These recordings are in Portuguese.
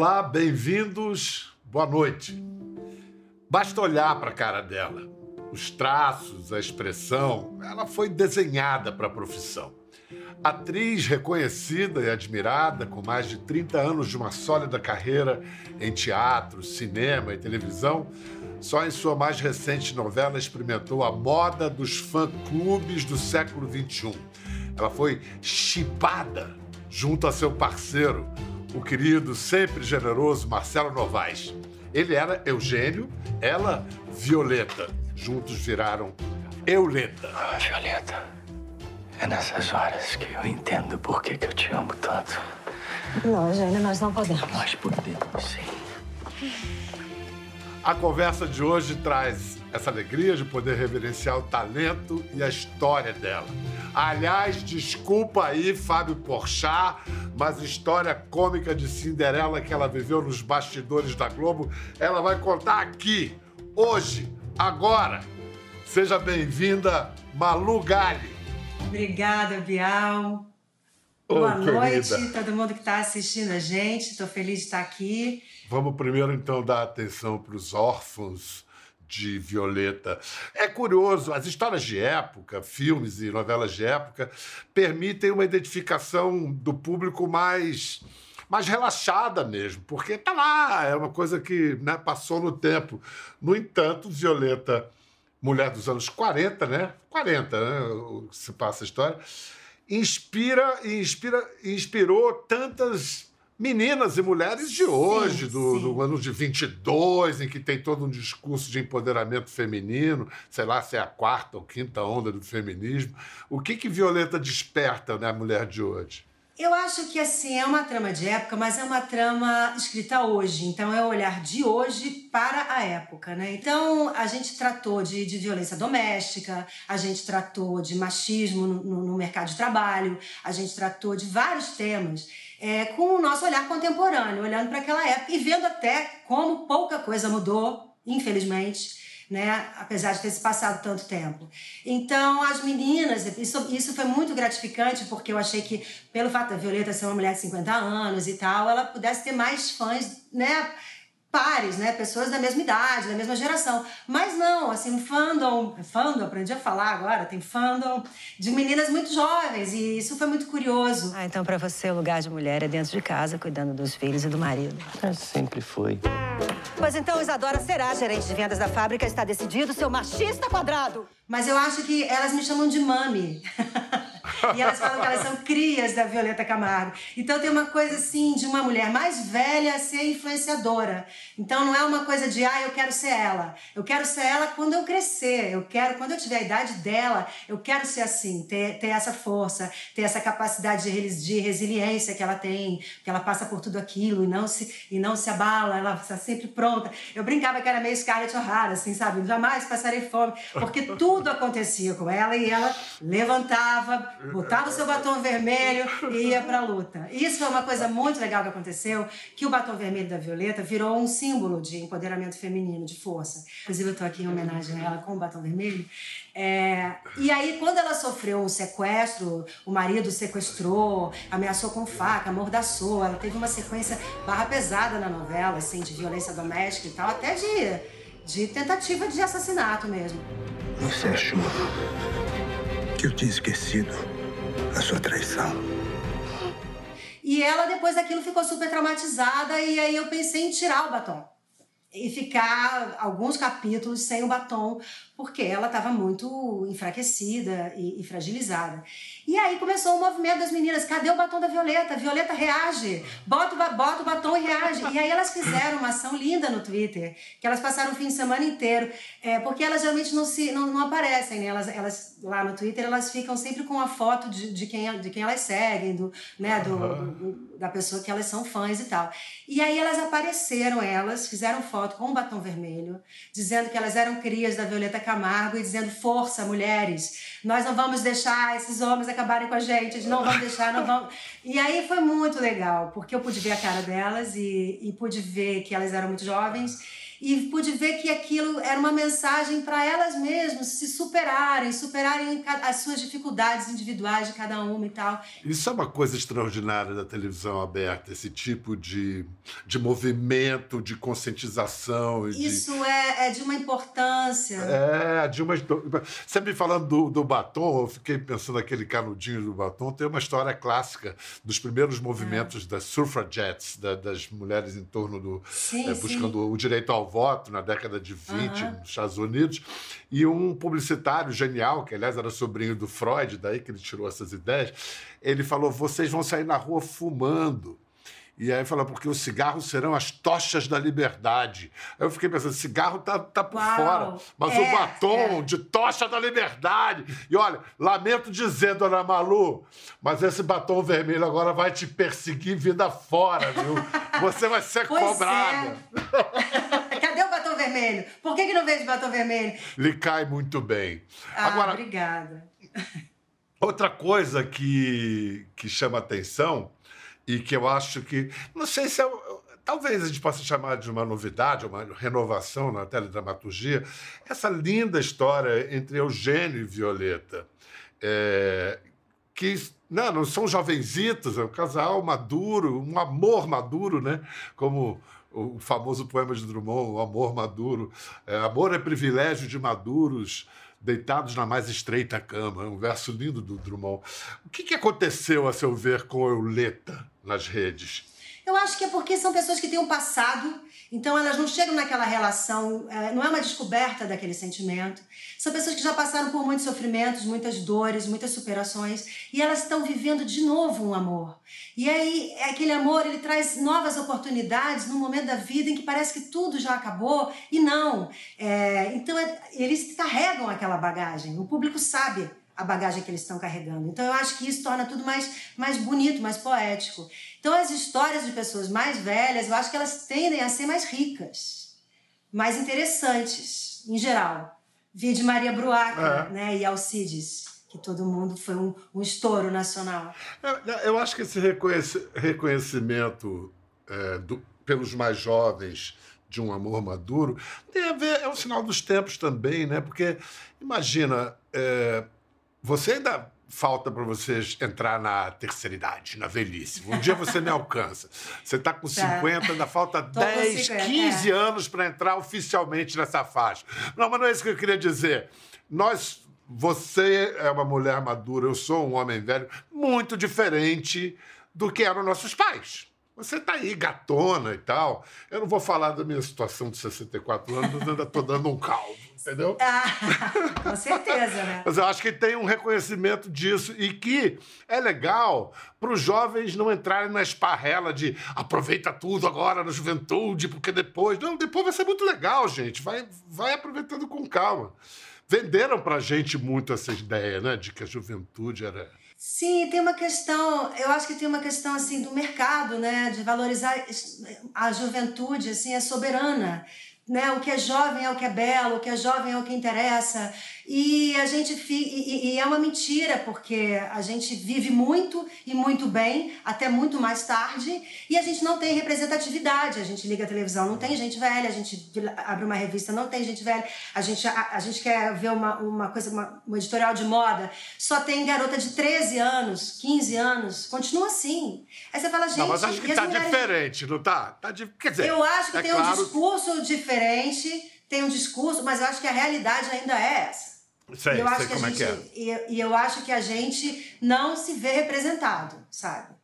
Olá, bem-vindos, boa noite. Basta olhar para a cara dela. Os traços, a expressão, ela foi desenhada para a profissão. Atriz reconhecida e admirada, com mais de 30 anos de uma sólida carreira em teatro, cinema e televisão, só em sua mais recente novela experimentou a moda dos fã-clubes do século XXI. Ela foi chipada junto a seu parceiro, o querido, sempre generoso Marcelo Novaes. Ele era Eugênio, ela Violeta. Juntos viraram Euleta. Ah, Violeta, é nessas horas que eu entendo por que, que eu te amo tanto. Não, Eugênio, nós não podemos. Nós podemos, sim. A conversa de hoje traz essa alegria de poder reverenciar o talento e a história dela. Aliás, desculpa aí, Fábio Porchat, mas a história cômica de Cinderela que ela viveu nos bastidores da Globo, ela vai contar aqui, hoje, agora. Seja bem-vinda, Malu Gali. Obrigada, Bial. Boa querida. noite, todo mundo que está assistindo a gente. Estou feliz de estar aqui. Vamos primeiro, então, dar atenção para os órfãos de Violeta. É curioso, as histórias de época, filmes e novelas de época, permitem uma identificação do público mais mais relaxada mesmo, porque tá lá, é uma coisa que né, passou no tempo. No entanto, Violeta, mulher dos anos 40, né? 40, né? Se passa a história, inspira e inspira, inspirou tantas meninas e mulheres de hoje, do, sim. do ano de 22, em que tem todo um discurso de empoderamento feminino, sei lá se é a quarta ou quinta onda do feminismo. O que que Violeta desperta na mulher de hoje? Eu acho que assim é uma trama de época, mas é uma trama escrita hoje. Então é o olhar de hoje para a época, né? Então a gente tratou de, de violência doméstica, a gente tratou de machismo no, no- no mercado de trabalho, a gente tratou de vários temas. é, com o nosso olhar contemporâneo, olhando para aquela época e vendo até como pouca coisa mudou, infelizmente, né? Apesar de ter se passado tanto tempo. Então, as meninas, isso, isso foi muito gratificante, porque eu achei que, pelo fato da Violeta ser uma mulher de 50 anos e tal, ela pudesse ter mais fãs, né? Pares, né? Pessoas da mesma idade, da mesma geração. Mas não, assim, um fandom, fandom, aprendi a falar agora, tem fandom de meninas muito jovens, e isso foi muito curioso. Ah, então pra você o lugar de mulher é dentro de casa, cuidando dos filhos e do marido. É, sempre foi. Pois então Isadora será gerente de vendas da fábrica, está decidido, seu machista quadrado. Mas eu acho que elas me chamam de mami. e elas falam que elas são crias da Violeta Camargo. Então tem uma coisa assim de uma mulher mais velha ser influenciadora. Então não é uma coisa de, ah, eu quero ser ela. Eu quero ser ela quando eu crescer. Eu quero, quando eu tiver a idade dela, eu quero ser assim, ter, ter essa força, ter essa capacidade de, de resiliência que ela tem, que ela passa por tudo aquilo e não se, e não se abala, ela está sempre pronta. Eu brincava que era meio Scarlett O'Hara, assim, sabe? Jamais passarei fome, porque tudo acontecia com ela e ela levantava, botava o seu batom vermelho e ia pra luta. Isso foi uma coisa muito legal que aconteceu, que o batom vermelho da Violeta virou um símbolo de empoderamento feminino, de força. Inclusive, eu tô aqui em homenagem a ela com o batom vermelho. É, E aí, quando ela sofreu um sequestro, o marido sequestrou, ameaçou com faca, amordaçou, ela teve uma sequência barra pesada na novela, assim, de violência doméstica e tal, até de, de tentativa de assassinato mesmo. Você achou que eu tinha esquecido a sua traição? E ela, depois daquilo, ficou super traumatizada e aí eu pensei em tirar o batom. E ficar alguns capítulos sem o batom, porque ela estava muito enfraquecida e, e fragilizada. E aí começou o movimento das meninas: cadê o batom da Violeta? Violeta reage, bota o, bota o batom e reage. E aí elas fizeram uma ação linda no Twitter, que elas passaram o fim de semana inteiro, é, porque elas geralmente não, se, não, não aparecem, né? Elas, elas, lá no Twitter, elas ficam sempre com a foto de, de, quem, de quem elas seguem, do, né, do, do- da pessoa que elas são fãs e tal. E aí elas apareceram, elas, fizeram foto com um batom vermelho, dizendo que elas eram crias da Violeta Camargo e dizendo: força, mulheres, nós não vamos deixar esses homens acabarem com a gente, eles não vamos deixar, não vamos. E aí foi muito legal, porque eu pude ver a cara delas e, e pude ver que elas eram muito jovens. E pude ver que aquilo era uma mensagem para elas mesmas se superarem, superarem as suas dificuldades individuais de cada uma e tal. Isso é uma coisa extraordinária da televisão aberta, esse tipo de, de movimento, de conscientização. Isso de... É, é de uma importância. É, de uma. Sempre falando do, do batom, eu fiquei pensando naquele canudinho do batom, tem uma história clássica dos primeiros movimentos é. das suffragettes, da, das mulheres em torno do. Sim, é, buscando sim. o direito ao voto na década de 20 uhum. nos Estados Unidos. E um publicitário genial, que aliás era sobrinho do Freud, daí que ele tirou essas ideias, ele falou: vocês vão sair na rua fumando. E aí fala, porque os cigarros serão as tochas da liberdade. Aí eu fiquei pensando, cigarro tá, tá por Uau, fora, mas é, o batom é. de tocha da liberdade. E olha, lamento dizer, dona Malu, mas esse batom vermelho agora vai te perseguir vida fora, viu? Você vai ser pois cobrada. É. Vermelho? Por que, que não vejo batom vermelho? Lhe cai muito bem. Ah, agora, obrigada. Outra coisa que, que chama atenção e que eu acho que. Não sei se é. Talvez a gente possa chamar de uma novidade, uma renovação na teledramaturgia, essa linda história entre Eugênio e Violeta. É, que não, não são jovenzitos, é um casal maduro, um amor maduro, né? Como o famoso poema de Drummond, o amor maduro. É, amor é privilégio de maduros deitados na mais estreita cama. É um verso lindo do Drummond. O que, que aconteceu, a seu ver, com Euleta? nas redes? Eu acho que é porque são pessoas que têm um passado, então elas não chegam naquela relação, é, não é uma descoberta daquele sentimento. São pessoas que já passaram por muitos sofrimentos, muitas dores, muitas superações, e elas estão vivendo de novo um amor. E aí, aquele amor, ele traz novas oportunidades num momento da vida em que parece que tudo já acabou, e não. É, então, é, eles carregam aquela bagagem, o público sabe a bagagem que eles estão carregando. Então eu acho que isso torna tudo mais, mais bonito, mais poético. Então as histórias de pessoas mais velhas, eu acho que elas tendem a ser mais ricas, mais interessantes, em geral. Vi de Maria Bruaca é. né, e Alcides que todo mundo foi um, um estouro nacional. Eu, eu, acho que esse reconhecimento é, do, pelos mais jovens de um amor maduro tem a ver, é um sinal dos tempos também, né? Porque imagina, é, você ainda falta para vocês entrar na terceira idade, na velhice. Um dia você me alcança. Você está com 50, tá. ainda falta Tô 10, 50, 15 é. anos para entrar oficialmente nessa faixa. Não, mas não é isso que eu queria dizer. Nós você é uma mulher madura, eu sou um homem velho, muito diferente do que eram nossos pais. Você está aí, gatona e tal. Eu não vou falar da minha situação de 64 anos, ainda estou dando um caldo entendeu? Ah, com certeza, né? Mas eu acho que tem um reconhecimento disso e que é legal para os jovens não entrarem na esparrela de aproveita tudo agora na juventude, porque depois. Não, depois vai ser muito legal, gente. Vai, vai aproveitando com calma. Venderam para a gente muito essa ideia, né, de que a juventude era. Sim, tem uma questão, eu acho que tem uma questão assim do mercado, né, de valorizar a juventude, assim, é soberana né? O que é jovem é o que é belo, o que é jovem é o que interessa. E a gente e, e, é uma mentira, porque a gente vive muito e muito bem, até muito mais tarde, e a gente não tem representatividade. A gente liga a televisão, não tem gente velha, a gente abre uma revista, não tem gente velha, a gente, a, a gente quer ver uma, uma coisa, uma, um editorial de moda, só tem garota de 13 anos, 15 anos, continua assim. Aí você fala, gente. Não, mas acho que tá mulheres... diferente, não tá? tá de... Quer dizer, eu acho que é tem claro... um discurso diferente, tem um discurso, mas eu acho que a realidade ainda é essa. Sei, eu sei acho como que a é gente, é. E, e eu acho que a gente não se vê representado, sabe?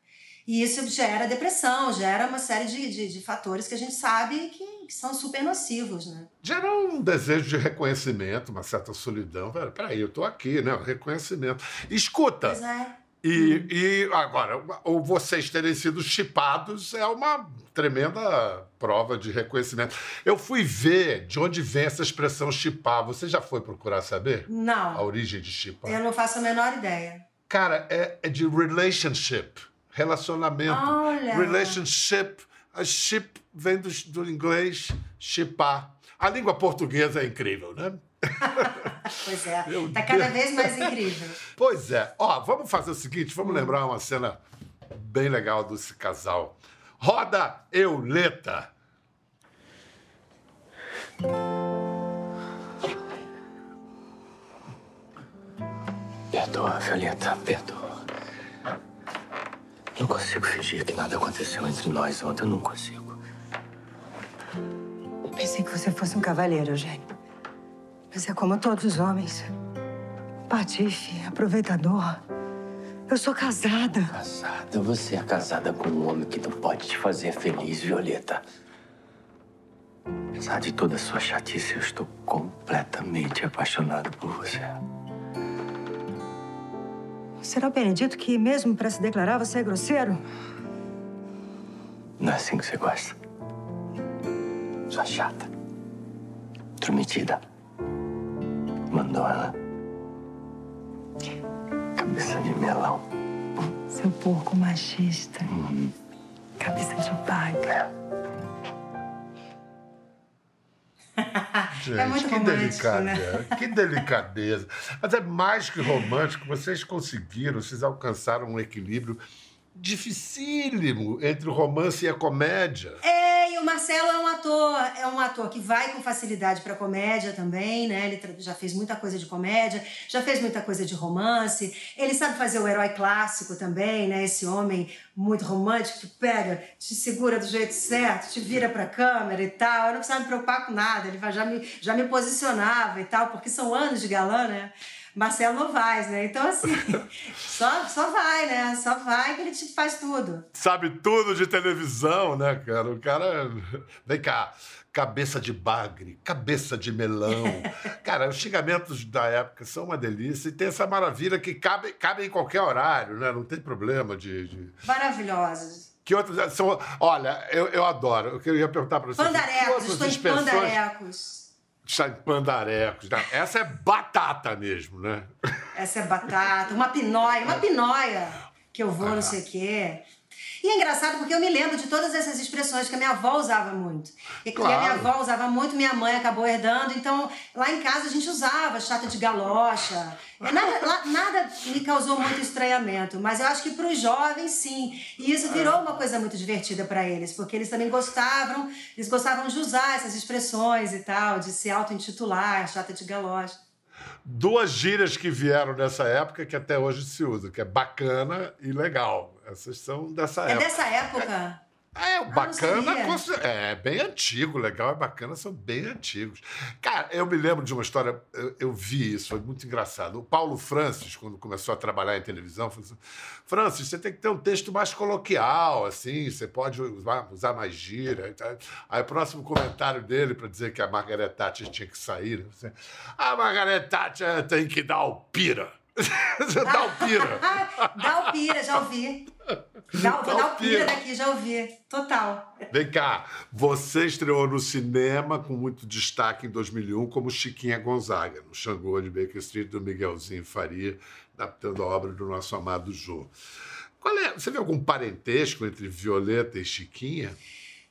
E isso gera depressão, gera uma série de, de, de fatores que a gente sabe que, que, são super nocivos, né? Gera um desejo de reconhecimento, uma certa solidão. Peraí, eu tô aqui, né? Reconhecimento. Escuta. Pois é. E, hum. e agora, ou vocês terem sido chipados é uma tremenda prova de reconhecimento. Eu fui ver de onde vem essa expressão chipar. Você já foi procurar saber? Não. A origem de chipar? Eu não faço a menor ideia. Cara, é, é de relationship, relacionamento. Olha. Relationship. A ship vem do, do inglês chipar. A língua portuguesa é incrível, né? pois é, está cada vez mais incrível. Pois é. Ó, vamos fazer o seguinte, vamos hum. lembrar uma cena bem legal desse casal. Roda Euleta. Perdoa, Violeta, perdoa. Não consigo fingir que nada aconteceu entre nós ontem. Eu não consigo. Pensei que você fosse um cavaleiro, Eugênio. Mas é como todos os homens. Patife, aproveitador. Eu sou casada. Casada? Você é casada com um homem que não pode te fazer feliz, Violeta. Apesar de toda a sua chatice, eu estou completamente apaixonado por você. Será o Benedito que, mesmo para se declarar, você é grosseiro? Não é assim que você gosta. Sua chata. Intrometida. Cabeça de melão. Seu porco machista. Cabeça de baga. Gente, É muito que delicadeza, né? que delicadeza. Mas é mais que romântico, vocês conseguiram, vocês alcançaram um equilíbrio dificílimo entre o romance e a comédia. É, e o Marcelo é um ator, é um ator que vai com facilidade pra comédia também, né? Ele já fez muita coisa de comédia, já fez muita coisa de romance. Ele sabe fazer o herói clássico também, né? Esse homem muito romântico que pega, te segura do jeito certo, te vira pra câmera e tal. Eu não precisava me preocupar com nada, ele já me, já me posicionava e tal, porque são anos de galã, né? Marcelo Novaes, né? Então, assim, só, só vai, né? Só vai que ele te faz tudo. Sabe tudo de televisão, né, cara? O cara. Vem cá. Cabeça de bagre, cabeça de melão. Cara, os xingamentos da época são uma delícia e tem essa maravilha que cabe, cabe em qualquer horário, né? Não tem problema de. de... Maravilhosos. Que outros. São... Olha, eu, eu adoro. Eu queria perguntar para você. que Pandarecos, estou em pandarecos. Está em pandarecos. né? Essa é batata mesmo, né? Essa é batata, uma pinóia, uma pinóia que eu vou, não sei o quê. E é engraçado porque eu me lembro de todas essas expressões que a minha avó usava muito. E que a minha Claro. avó usava muito, minha mãe acabou herdando. Então, lá em casa a gente usava chata de galocha. É, Nada, lá- nada me causou muito estranhamento, mas eu acho que para os jovens, sim. E isso virou uma coisa muito divertida para eles, porque eles também gostavam, eles gostavam de usar essas expressões e tal, de se auto-intitular, chata de galocha. Duas gírias que vieram nessa época que até hoje se usam, que é bacana e legal. Essas são dessa É época. dessa época? É, o bacana sabia. consi- é bem antigo, legal e bacana são bem antigos. Cara, eu me lembro de uma história, eu, eu vi isso, foi muito engraçado. O Paulo Francis, quando começou a trabalhar em televisão, falou assim: Francis, você tem que ter um texto mais coloquial, assim, você pode usar, usar mais gira. e tal." Aí o próximo comentário dele, para dizer que a Margaret Thatcher tinha que sair, assim, a Margaret Thatcher tem que dar o pira. Você dá o pira. dá o pira, já ouvi. Dá, o- Dá o dá o pira pira. daqui, já ouvi. Total. Vem cá, você estreou no cinema com muito destaque em 2001 como Chiquinha Gonzaga, no Xangô de Baker Street do Miguelzinho Faria, adaptando a obra do nosso amado Jô. Qual é, você vê algum parentesco entre Violeta e Chiquinha?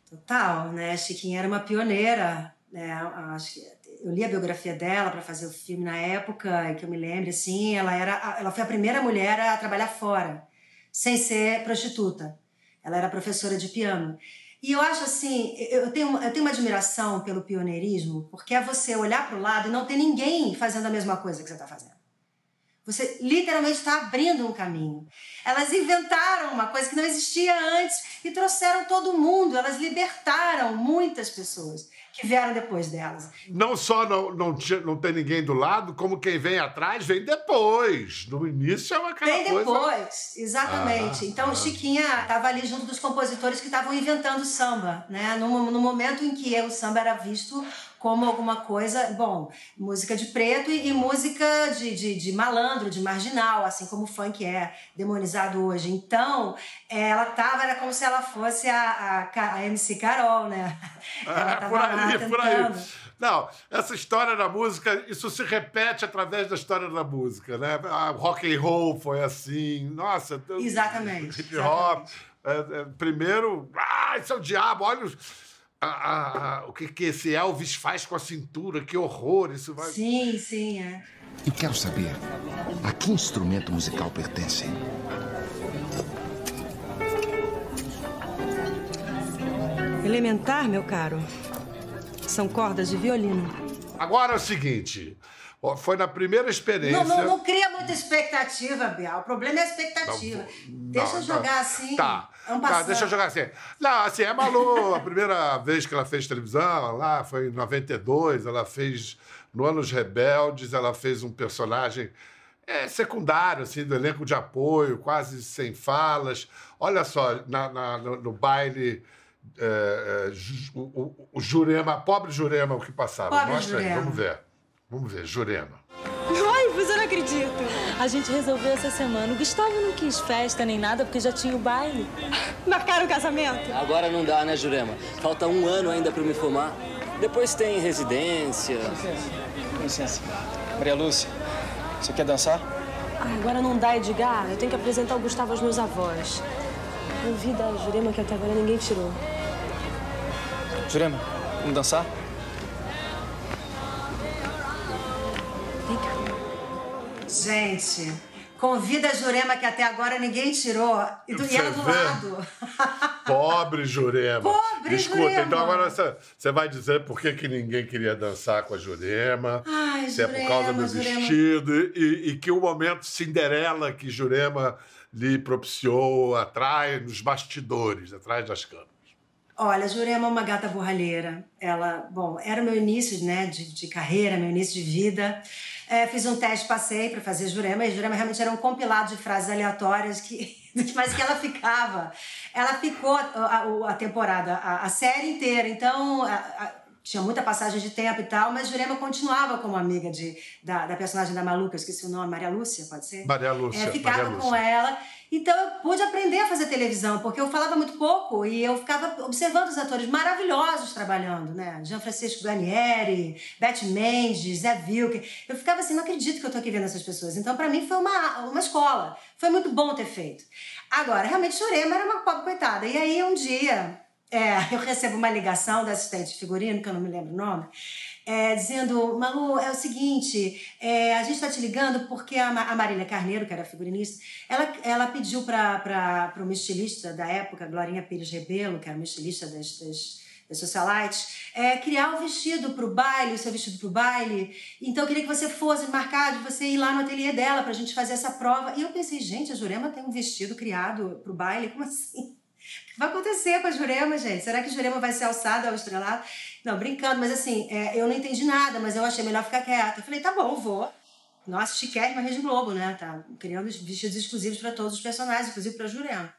Total, né? Chiquinha era uma pioneira, né? Acho que eu li a biografia dela para fazer o filme na época, e que eu me lembro assim, ela era, ela foi a primeira mulher a trabalhar fora, sem ser prostituta. Ela era professora de piano. E eu acho assim, eu tenho, eu tenho uma admiração pelo pioneirismo, porque é você olhar para o lado e não ter ninguém fazendo a mesma coisa que você está fazendo. Você literalmente está abrindo um caminho. Elas inventaram uma coisa que não existia antes e trouxeram todo mundo. Elas libertaram muitas pessoas que vieram depois delas. Não só não, não, não tem ninguém do lado, como quem vem atrás vem depois. No início é uma coisa. depois, exatamente. Ah, então, ah. Chiquinha estava ali junto dos compositores que estavam inventando samba, né? No, no momento em que o samba era visto como alguma coisa, bom, música de preto e, e música de, de, de malandro, de marginal, assim como o funk é demonizado hoje. Então, ela tava, era como se ela fosse a, a, a MC Carol, né? Ela É, tava por aí, por aí. Não, essa história da música, isso se repete através da história da música, né? A rock and roll foi assim, nossa. Exatamente, Hip hop. é, é, primeiro, ah, isso é o diabo, olha os- a- a- o que, que esse Elvis faz com a cintura, que horror, isso vai. Sim, sim, é. Eu quero saber a que instrumento musical pertence. Elementar, meu caro. São cordas de violino. Agora é o seguinte. Foi na primeira experiência. Não, não, não cria muita expectativa, Bial. O problema é a expectativa. deixa eu Não, jogar tá. assim. Tá. Um tá, deixa eu jogar assim. Não, assim, é Malu, a primeira vez que ela fez televisão, lá foi em 92, ela fez, no Anos Rebeldes, ela fez um personagem é, secundário, assim, do elenco de apoio, quase sem falas. Olha só, na, na- no, no baile, é, é, o, o- o Jurema, pobre Jurema, o que passava. Pobre Mostra aí, Jurema. vamos ver. Vamos ver, Jurema. Acredita. A gente resolveu essa semana. O Gustavo não quis festa nem nada porque já tinha o baile. Marcaram o casamento? Agora não dá, né, Jurema? Falta um ano ainda pra eu me formar. Depois tem residência. Com licença. Maria Lúcia, você quer dançar? Ai, agora não dá, Edgar. Eu tenho que apresentar o Gustavo aos meus avós. Eu vi da Jurema que até agora ninguém tirou. Jurema, vamos dançar? Gente, convida a Jurema que até agora ninguém tirou. E, do, e ela do vê? lado. Pobre Jurema. Pobre Escuta, Jurema. então agora você, você vai dizer por que, que ninguém queria dançar com a Jurema. Ai, se é por causa Jurema, do Jurema. vestido e, e que o momento Cinderela que Jurema lhe propiciou atrás, nos bastidores, atrás das câmeras. Olha, a Jurema é uma gata borralheira. Ela, bom, era o meu início né, de, de carreira, meu início de vida. É, fiz um teste, passei para fazer Jurema, e Jurema realmente era um compilado de frases aleatórias, que, mas que ela ficava. Ela ficou a, a- a temporada, a, a série inteira. Então, tinha muita passagem de tempo e tal, mas Jurema continuava como amiga de, da, da personagem da maluca, eu esqueci o nome, Maria Lúcia, pode ser? Maria Lúcia, É, ficava Maria com Lúcia. ela. Então eu pude aprender a fazer televisão, porque eu falava muito pouco e eu ficava observando os atores maravilhosos trabalhando, né? Jean Francisco Ganieri, Beth Mendes, Zé Wilker. Eu ficava assim, não acredito que eu tô aqui vendo essas pessoas. Então para mim foi uma, uma escola. Foi muito bom ter feito. Agora, realmente Jurema era uma pobre coitada. E aí um dia é, eu recebo uma ligação da assistente de figurino, que eu não me lembro o nome, é, dizendo: Malu, é o seguinte, é, a gente está te ligando porque a, a Marília Carneiro, que era figurinista, ela, ela pediu para uma estilista da época, Glorinha Pires Rebelo, que era uma estilista das, das, das socialites, é, criar o vestido para o baile, o seu vestido para o baile. Então eu queria que você fosse marcar de você ir lá no ateliê dela para a gente fazer essa prova. E eu pensei, gente, a Jurema tem um vestido criado para o baile? Como assim? Vai acontecer com a Jurema, gente? Será que Jurema vai ser alçada ao estrelado? Não, brincando, mas assim, é, eu não entendi nada, mas eu achei melhor ficar quieta. Eu falei, tá bom, vou. Nossa, chiquérrima Rede Globo, né? Tá criando vestidos exclusivos para todos os personagens, inclusive para Jurema.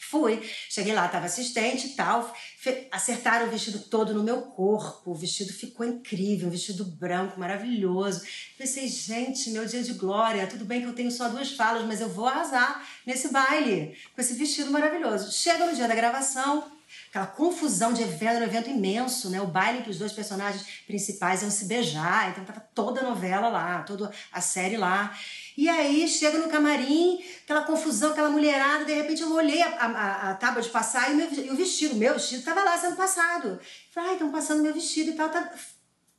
Fui, cheguei lá, tava assistente e tal. acertaram o vestido todo no meu corpo. O vestido ficou incrível, um vestido branco, maravilhoso. Pensei, gente, meu dia de glória. Tudo bem que eu tenho só duas falas, mas eu vou arrasar nesse baile com esse vestido maravilhoso. Chega no dia da gravação, aquela confusão de evento, um evento imenso, né? O baile que os dois personagens principais iam se beijar, então tava toda a novela lá, toda a série lá. E aí chega no camarim, aquela confusão, aquela mulherada, de repente eu olhei a, a, a tábua de passar e, o meu- e o vestido, meu vestido tava lá sendo passado. Falei, ai, estão passando meu vestido e tal, tá,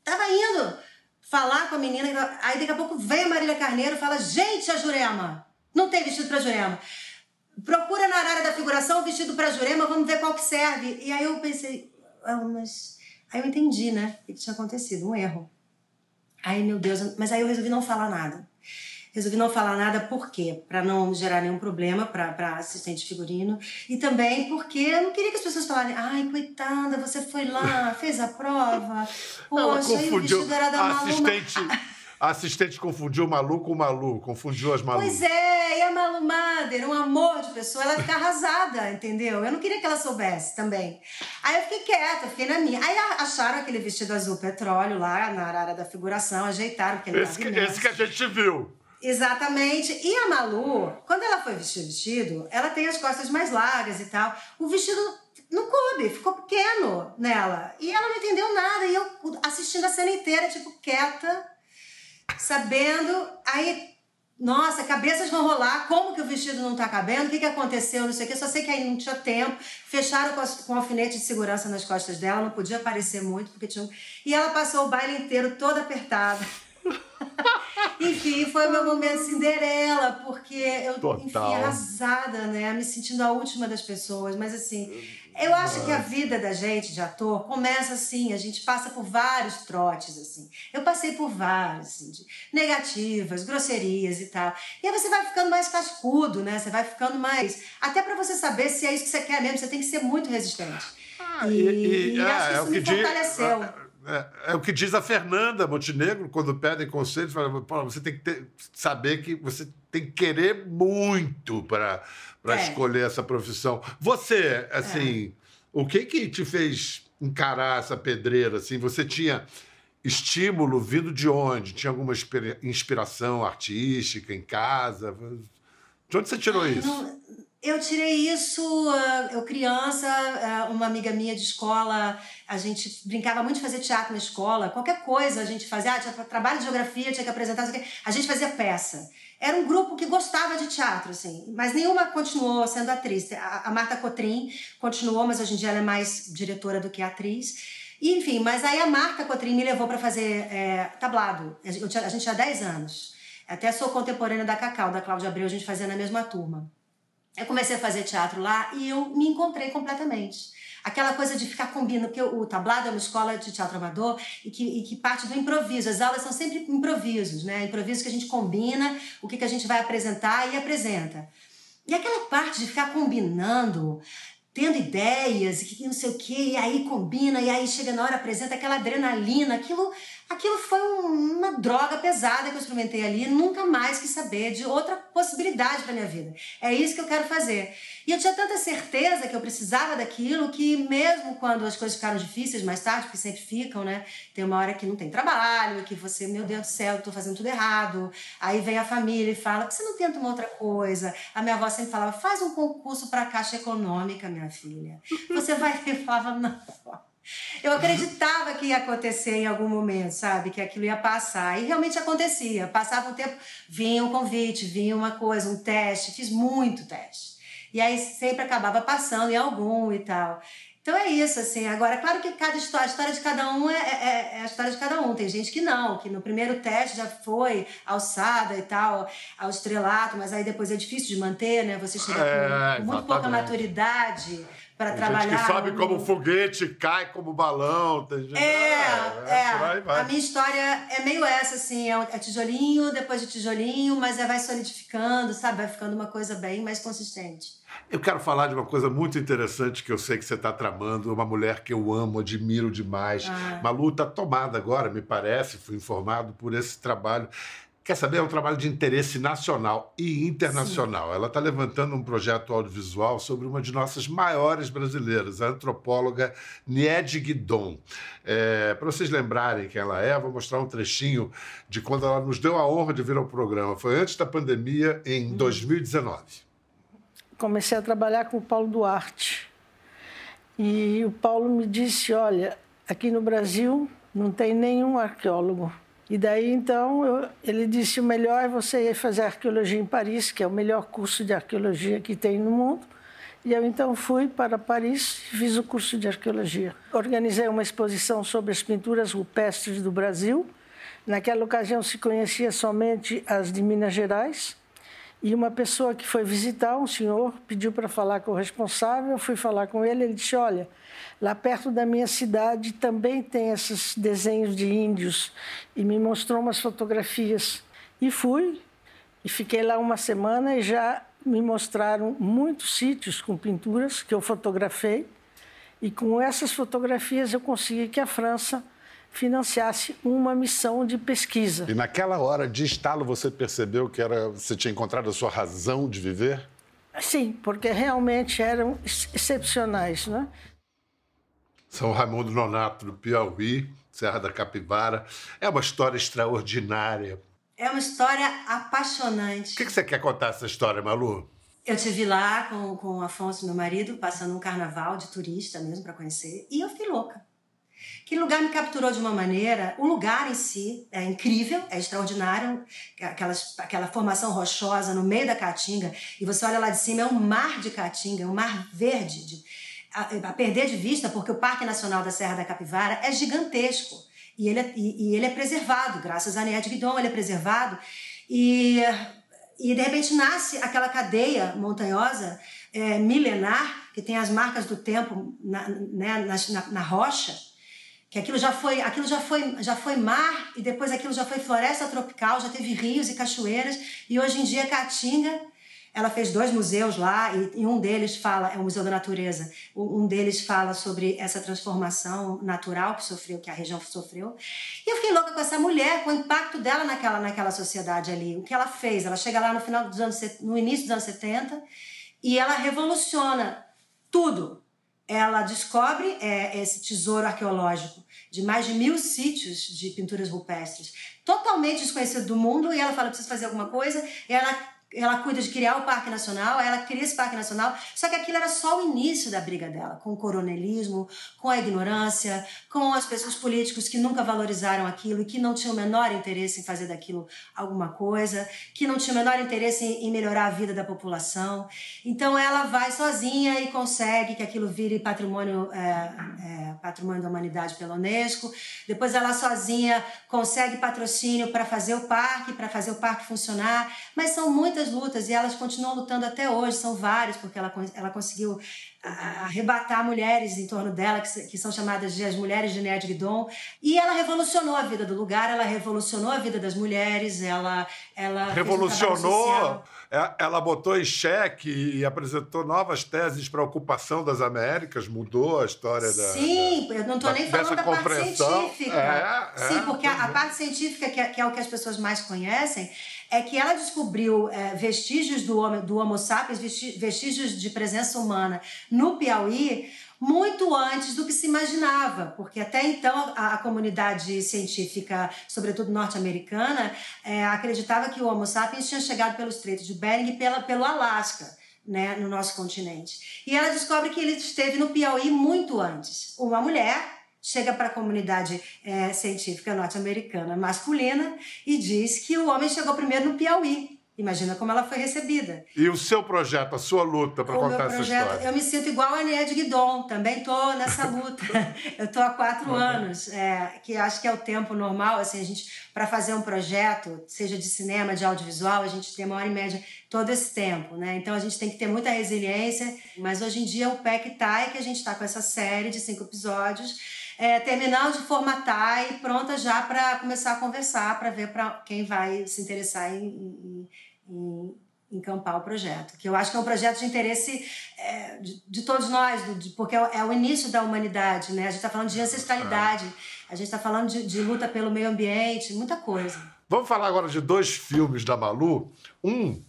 tava indo falar com a menina, aí daqui a pouco vem a Marília Carneiro e fala, gente, a Jurema, não tem vestido pra Jurema. Procura na área da figuração o vestido pra Jurema, vamos ver qual que serve. E aí eu pensei, ah, mas... Aí eu entendi, né, o que tinha acontecido, um erro. Aí, meu Deus, mas aí eu resolvi não falar nada. Resolvi não falar nada, por quê? Para não gerar nenhum problema para assistente figurino. E também porque eu não queria que as pessoas falassem, ai, coitada, você foi lá, fez a prova. Ela Poxa, aí o vestido era da A Malu. assistente, a assistente confundiu o Malu com o Malu, confundiu as Malu. Pois é, e a Malu Mader, um amor de pessoa, ela fica arrasada, entendeu? Eu não queria que ela soubesse também. Aí eu fiquei quieta, fiquei na minha. Aí acharam aquele vestido azul petróleo lá na área da figuração, ajeitaram, porque ele Esse, que- esse que a gente viu. Exatamente. E a Malu, quando ela foi vestir o vestido, ela tem as costas mais largas e tal. O vestido não coube, ficou pequeno nela. E ela não entendeu nada. E eu assistindo a cena inteira, tipo, quieta, sabendo. Aí, nossa, cabeças vão rolar. Como que o vestido não tá cabendo? O que, que aconteceu? Não sei o que. Só sei que aí não tinha tempo. Fecharam com, com alfinete de segurança nas costas dela. Não podia aparecer muito, porque tinha. um- E ela passou o baile inteiro toda apertada. Enfim, foi o meu momento Cinderela, porque eu, Total. enfim, arrasada, né? Me sentindo a última das pessoas. Mas assim, Eu acho que a vida da gente, de ator, começa assim, a gente passa por vários trotes, assim. Eu passei por vários, assim, de negativas, grosserias e tal. E aí você vai ficando mais cascudo, né? Você vai ficando mais... Até para você saber se é isso que você quer mesmo, você tem que ser muito resistente. Ah, e, e, e acho que é, isso me fortaleceu. Diz, é, é, o que diz a Fernanda Montenegro quando pedem conselhos. Fala, você tem que ter, saber que você tem que querer muito para para é. escolher essa profissão. Você, assim, é. o que que te fez encarar essa pedreira? Assim, você tinha estímulo vindo de onde? Tinha alguma inspiração artística em casa? De onde você tirou isso? Não, eu tirei isso, ah, eu criança, ah, uma amiga minha de escola, a gente brincava muito de fazer teatro na escola, qualquer coisa a gente fazia, ah, tinha trabalho de geografia, tinha que apresentar, a gente fazia peça. Era um grupo que gostava de teatro, assim, mas nenhuma continuou sendo atriz. A, Marta Cotrim continuou, mas hoje em dia ela é mais diretora do que atriz. E, enfim, mas aí a Marta Cotrim me levou para fazer é, tablado. a gente tinha 10 anos. Até sou contemporânea da Cacau, da Cláudia Abreu, a gente fazia na mesma turma. Eu comecei a fazer teatro lá e eu me encontrei completamente. Aquela coisa de ficar combinando, porque o tablado é uma escola de teatro amador e que, e que parte do improviso. As aulas são sempre improvisos, né? Improvisos que a gente combina, o que, que a gente vai apresentar e apresenta. E aquela parte de ficar combinando, tendo ideias, e não sei o quê, e aí combina, e aí chega na hora, apresenta aquela adrenalina, aquilo Aquilo foi uma droga pesada que eu experimentei ali, nunca mais quis saber de outra possibilidade para minha vida. É isso que eu quero fazer. E eu tinha tanta certeza que eu precisava daquilo que mesmo quando as coisas ficaram difíceis mais tarde, porque sempre ficam, né? Tem uma hora que não tem trabalho, que você, meu Deus do céu, estou fazendo tudo errado. Aí vem a família e fala, por que você não tenta uma outra coisa? A minha avó sempre falava, faz um concurso para a Caixa Econômica, minha filha. Você vai e falava, não. Eu acreditava que ia acontecer em algum momento, sabe? Que aquilo ia passar. E realmente acontecia. Passava um tempo, vinha um convite, vinha uma coisa, um teste. Fiz muito teste. E aí sempre acabava passando em algum e tal. Então é isso, assim. Agora, claro que cada história, a história de cada um é, é, é, a história de cada um. Tem gente que não, que no primeiro teste já foi alçada e tal, ao estrelato, mas aí depois é difícil de manter, né? Você chega é, com muito pouca maturidade para trabalhar. Gente que sobe no... como foguete, cai como balão. Tem gente... É, é. é. A minha história é meio essa, assim, é, é tijolinho, depois de tijolinho, mas é, vai solidificando, sabe? Vai ficando uma coisa bem mais consistente. Eu quero falar de uma coisa muito interessante que eu sei que você está tramando, uma mulher que eu amo, admiro demais. Ah. Malu está tomada agora, me parece, fui informado por esse trabalho Quer saber? É um trabalho de interesse nacional e internacional. Sim. Ela está levantando um projeto audiovisual sobre uma de nossas maiores brasileiras, a antropóloga Niede Guidon. É, Para vocês lembrarem quem ela é, vou mostrar um trechinho de quando ela nos deu a honra de vir ao programa. Foi antes da pandemia, em 2019. Hum. Comecei a trabalhar com o Paulo Duarte. E o Paulo me disse: olha, aqui no Brasil não tem nenhum arqueólogo e daí, então, eu, ele disse: o melhor é você ir fazer arqueologia em Paris, que é o melhor curso de arqueologia que tem no mundo. E eu então fui para Paris e fiz o curso de arqueologia. Organizei uma exposição sobre as pinturas rupestres do Brasil. Naquela ocasião se conhecia somente as de Minas Gerais. E uma pessoa que foi visitar, um senhor, pediu para falar com o responsável. Eu fui falar com ele. Ele disse: Olha, Lá perto da minha cidade também tem esses desenhos de índios e me mostrou umas fotografias. E fui e fiquei lá uma semana e já me mostraram muitos sítios com pinturas que eu fotografei. E com essas fotografias eu consegui que a França financiasse uma missão de pesquisa. E naquela hora de estalo você percebeu que era você tinha encontrado a sua razão de viver? Sim, porque realmente eram excepcionais, né? São Raimundo Nonato, do Piauí, Serra da Capivara. É uma história extraordinária. É uma história apaixonante. O que, que você quer contar essa história, Malu? Eu tive lá com, com o Afonso, meu marido, passando um carnaval de turista mesmo para conhecer, e eu fiquei louca. Que lugar me capturou de uma maneira. O lugar em si é incrível, é extraordinário. Aquelas, aquela formação rochosa no meio da caatinga, e você olha lá de cima, é um mar de caatinga, é um mar verde, de, a, a, perder de vista, porque o Parque Nacional da Serra da Capivara é gigantesco e ele é, e, e ele é preservado, graças a Ned Guidon ele é preservado e, e de repente nasce aquela cadeia montanhosa é, milenar, que tem as marcas do tempo na, né, na, na rocha, que aquilo já foi aquilo já foi já foi mar e depois aquilo já foi floresta tropical já teve rios e cachoeiras e hoje em dia Caatinga ela fez dois museus lá e, e um deles fala é o museu da natureza um deles fala sobre essa transformação natural que sofreu que a região sofreu e eu fiquei louca com essa mulher com o impacto dela naquela naquela sociedade ali o que ela fez ela chega lá no final dos anos no início dos anos 70 e ela revoluciona tudo ela descobre é, esse tesouro arqueológico de mais de mil sítios de pinturas rupestres, totalmente desconhecido do mundo, e ela fala: preciso fazer alguma coisa, e ela ela cuida de criar o Parque Nacional, ela cria esse Parque Nacional, só que aquilo era só o início da briga dela, com o coronelismo, com a ignorância, com as pessoas políticos que nunca valorizaram aquilo e que não tinham o menor interesse em fazer daquilo alguma coisa, que não tinham o menor interesse em, melhorar a vida da população. Então ela vai sozinha e consegue que aquilo vire patrimônio, é, é, patrimônio da humanidade pela Unesco. Depois ela sozinha consegue patrocínio para fazer o parque, para fazer o parque funcionar, mas são muitas muitas lutas e elas continuam lutando até hoje, são várias, porque ela, ela conseguiu arrebatar mulheres em torno dela, que, que são chamadas de as mulheres de Ned Guidon. E ela revolucionou a vida do lugar, ela revolucionou a vida das mulheres, ela. ela revolucionou, é, ela botou em xeque e apresentou novas teses para a ocupação das Américas, mudou a história da. Sim, eu não estou nem falando da parte científica. É, é, Sim, porque a, a, parte científica, que é, que é o que as pessoas mais conhecem, é que ela descobriu é, vestígios do, homem, do Homo sapiens, vestígios de presença humana no Piauí muito antes do que se imaginava, porque até então a, a comunidade científica, sobretudo norte-americana, é, acreditava que o Homo sapiens tinha chegado pelo Estreito de Bering e pela, pelo Alasca. Né, no nosso continente. E ela descobre que ele esteve no Piauí muito antes. Uma mulher chega para a comunidade é, científica norte-americana masculina e diz que o homem chegou primeiro no Piauí. Imagina como ela foi recebida. E o seu projeto, a sua luta para contar projeto, essa história? Eu me sinto igual a Ned Guidon, também estou nessa luta. eu estou há quatro uhum. anos, é, que acho que é o tempo normal, assim, a gente, para fazer um projeto, seja de cinema, de audiovisual, a gente tem uma hora e média todo esse tempo, né? Então a gente tem que ter muita resiliência, mas hoje em dia o pé que tá é que a gente está com essa série de cinco episódios é, terminando de formatar e pronta já para começar a conversar, para ver para quem vai se interessar em, em, em, encampar o projeto. Que eu acho que é um projeto de interesse é, de, de, todos nós, de, porque é, é, o início da humanidade, né? A gente está falando de ancestralidade, a gente está falando de, de luta pelo meio ambiente, muita coisa. Vamos falar agora de dois filmes da Malu. Um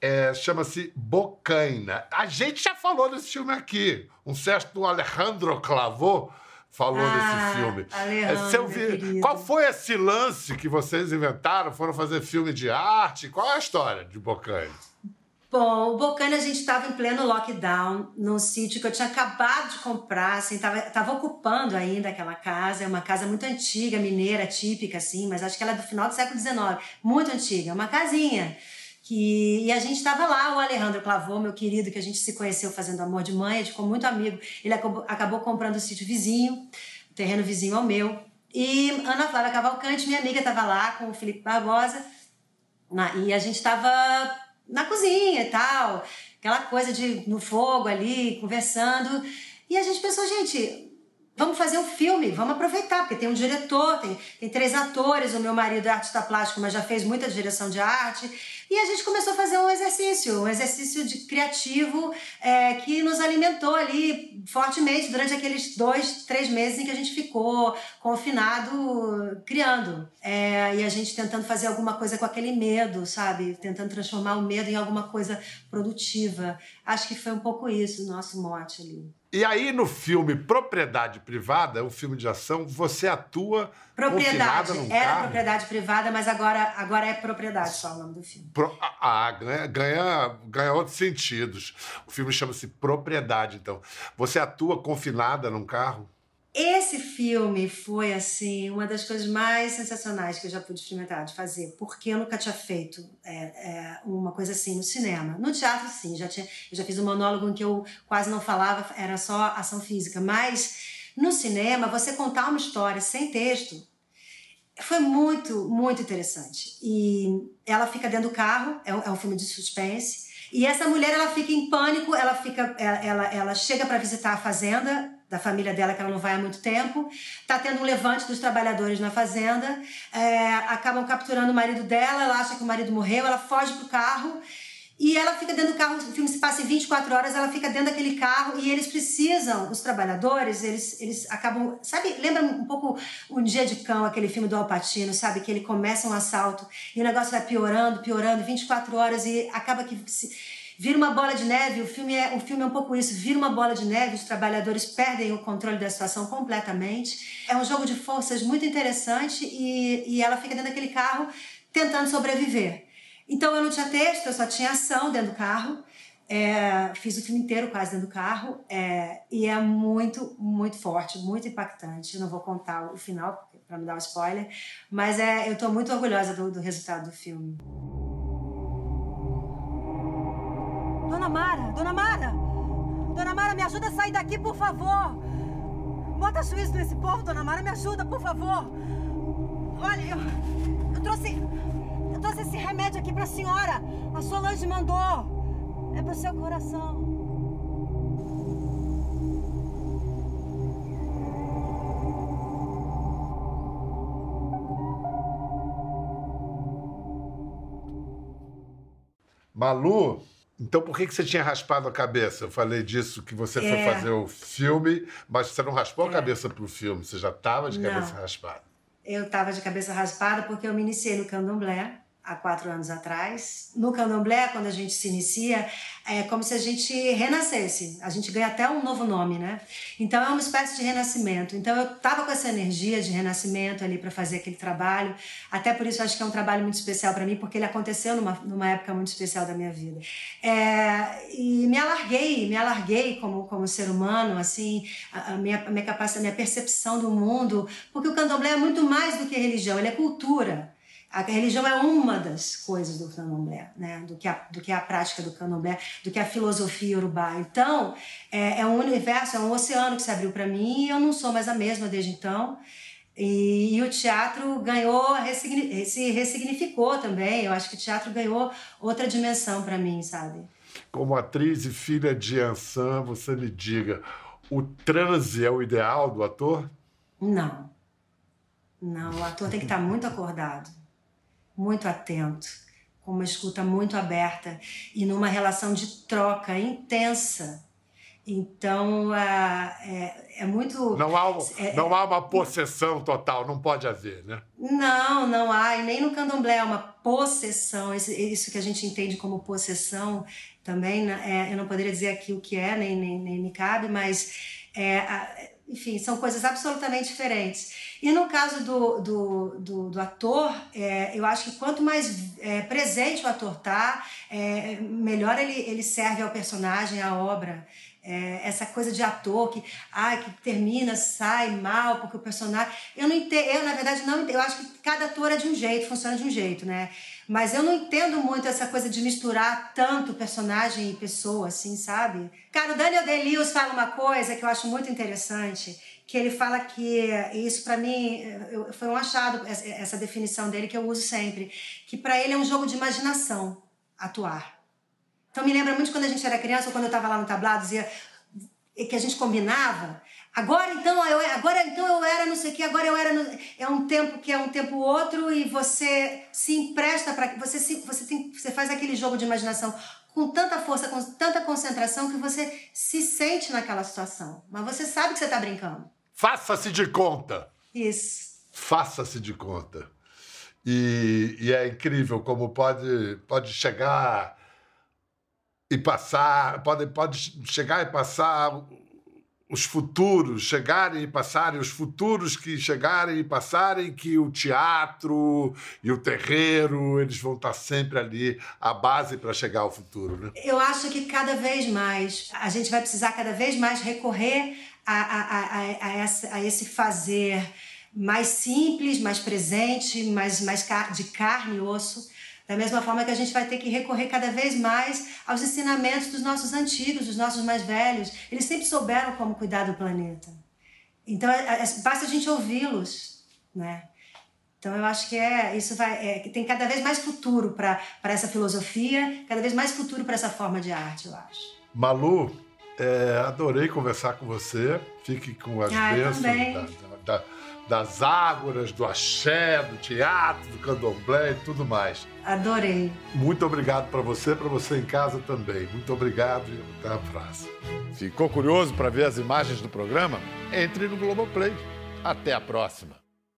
é, chama-se Bocaina. A gente já falou desse filme aqui. Um certo Alejandro Clavô falou ah, nesse filme. Alejandro, vi... Qual foi esse lance que vocês inventaram? Foram fazer filme de arte? Qual é a história de Bocane? Bom, o Bocane a gente estava em pleno lockdown, num sítio que eu tinha acabado de comprar, assim, tava, tava ocupando ainda aquela casa, é uma casa muito antiga, mineira, típica, assim, mas acho que ela é do final do século XIX, muito antiga, uma casinha que e a gente estava lá, o Alejandro Clavô, meu querido, que a gente se conheceu fazendo Amor de Mãe, a gente ficou muito amigo. Ele acabou, acabou comprando o sítio vizinho, o terreno vizinho ao meu. E Ana Flávia Cavalcante, minha amiga, estava lá com o Felipe Barbosa, na, e a gente estava na cozinha e tal, aquela coisa de no fogo ali, conversando. E a gente pensou, gente, Vamos fazer um filme, vamos aproveitar, porque tem um diretor, tem, tem três atores, o meu marido é artista plástico, mas já fez muita direção de arte. E a gente começou a fazer um exercício, um exercício de criativo é, que nos alimentou ali fortemente durante aqueles dois, três meses em que a gente ficou confinado criando. É, e a gente tentando fazer alguma coisa com aquele medo, sabe? Tentando transformar o medo em alguma coisa produtiva. Acho que foi um pouco isso o nosso mote ali. E aí, no filme Propriedade Privada, um filme de ação, você atua propriedade. Era carro. propriedade privada, mas agora, agora é propriedade só o nome do filme. Pro, ah, ganha, ganha, ganha outros sentidos. O filme chama-se Propriedade, então. Você atua confinada num carro? Esse filme foi, assim, uma das coisas mais sensacionais que eu já pude experimentar de fazer, porque eu nunca tinha feito é, é, uma coisa assim no cinema. No teatro, sim, já tinha, eu já fiz um monólogo em que eu quase não falava, era só ação física, mas no cinema, você contar uma história sem texto foi muito, muito interessante. E ela fica dentro do carro, é um, é um filme de suspense, E essa mulher, ela fica em pânico, ela fica, ela, ela, ela chega para visitar a fazenda da família dela, que ela não vai há muito tempo. Tá tendo um levante dos trabalhadores na fazenda. É, acabam capturando o marido dela, ela acha que o marido morreu, ela foge pro carro e ela fica dentro do carro, o filme se passa em 24 horas, ela fica dentro daquele carro e eles precisam, os trabalhadores, eles, eles acabam. Sabe, lembra um pouco Um Dia de Cão, aquele filme do Alpatino, sabe? Que ele começa um assalto e o negócio vai piorando, piorando, 24 horas e acaba que. Se, vira uma bola de neve, o filme, é, o filme é um pouco isso, vira uma bola de neve, os trabalhadores perdem o controle da situação completamente. É um jogo de forças muito interessante e, e ela fica dentro daquele carro tentando sobreviver. Então eu não tinha texto, eu só tinha ação dentro do carro. É, fiz o filme inteiro quase dentro do carro é, e é muito, muito forte, muito impactante. Não vou contar o final para não dar um spoiler, mas é, eu estou muito orgulhosa do, do resultado do filme. Dona Mara, Dona Mara! Dona Mara, me ajuda a sair daqui, por favor! Bota juízo nesse povo, Dona Mara, me ajuda, por favor! Olha, eu, eu trouxe. Trouxe esse remédio aqui pra senhora. A Solange mandou. É pro seu coração. Malu, então por que, que você tinha raspado a cabeça? Eu falei disso, que você é. foi fazer o filme, mas você não raspou a é. cabeça pro filme, você já estava de cabeça não. raspada. Eu estava de cabeça raspada porque eu me iniciei no candomblé há quatro anos atrás. No candomblé, quando a gente se inicia, é como se a gente renascesse. A gente ganha até um novo nome, né? Então é uma espécie de renascimento. Então eu tava com essa energia de renascimento ali para fazer aquele trabalho. Até por isso acho que é um trabalho muito especial para mim, porque ele aconteceu numa, numa época muito especial da minha vida. É, e me alarguei, me alarguei como, como ser humano, assim, a, a minha, a minha capacidade, a minha percepção do mundo, porque o candomblé é muito mais do que religião, ele é cultura. A religião é uma das coisas do candomblé, né? do, que a, do que a prática do candomblé, do que a filosofia urubá. Então, é, é um universo, é um oceano que se abriu para mim e eu não sou mais a mesma desde então. E, e, o teatro ganhou, se ressignificou também. Eu acho que o teatro ganhou outra dimensão para mim, sabe? Como atriz e filha de Ansan, você me diga, o transe é o ideal do ator? Não. Não, o ator tem que estar muito acordado muito atento, com uma escuta muito aberta e numa relação de troca intensa. Então, é, é muito. Não há, é, não há uma possessão total, não pode haver, né? Não, não há. E nem no candomblé é uma possessão, isso que a gente entende como possessão também. Né? É, eu não poderia dizer aqui o que é, nem, nem, nem me cabe, mas é, enfim, são coisas absolutamente diferentes. E no caso do, do, do, do ator, é, eu acho que quanto mais é, presente o ator tá, é, melhor ele, ele serve ao personagem, à obra. É, essa coisa de ator que, ai, que termina, sai mal, porque o personagem. Eu não entendo, eu, na verdade, não Eu acho que cada ator é de um jeito, funciona de um jeito, né? Mas eu não entendo muito essa coisa de misturar tanto personagem e pessoa, assim, sabe? Cara, o Daniel Day-Lewis fala uma coisa que eu acho muito interessante, que ele fala que isso para mim foi um achado essa definição dele que eu uso sempre, que para ele é um jogo de imaginação atuar. Então me lembra muito quando a gente era criança ou quando eu estava lá no tablado dizia que a gente combinava Agora então eu agora então eu era não sei o que, agora eu era no, é um tempo que é um tempo outro e você se empresta para você se, você tem, você faz aquele jogo de imaginação com tanta força, com tanta concentração que você se sente naquela situação, mas você sabe que você está brincando. Faça-se de conta. Isso. Faça-se de conta. E, e é incrível como pode pode chegar e passar, pode, pode chegar e passar os futuros chegarem e passarem, os futuros que chegarem e passarem, que o teatro e o terreiro, eles vão estar sempre ali, a base para chegar ao futuro, né? Eu acho que cada vez mais, a gente vai precisar cada vez mais recorrer a, a, a, a, esse fazer mais simples, mais presente, mais, mais de carne e osso, da mesma forma que a gente vai ter que recorrer cada vez mais aos ensinamentos dos nossos antigos, dos nossos mais velhos. Eles sempre souberam como cuidar do planeta. Então, é, é, basta a gente ouvi-los, né? Então eu acho que é isso vai é, tem cada vez mais futuro para essa filosofia, cada vez mais futuro para essa forma de arte, eu acho. Malu, é, adorei conversar com você. Fique com as ah, bênçãos da, da, das ágoras, do axé, do teatro, do candomblé e tudo mais. Adorei. Muito obrigado para você, para você em casa também. Muito obrigado e até a próxima. Ficou curioso para ver as imagens do programa? Entre no Globoplay. Até a próxima.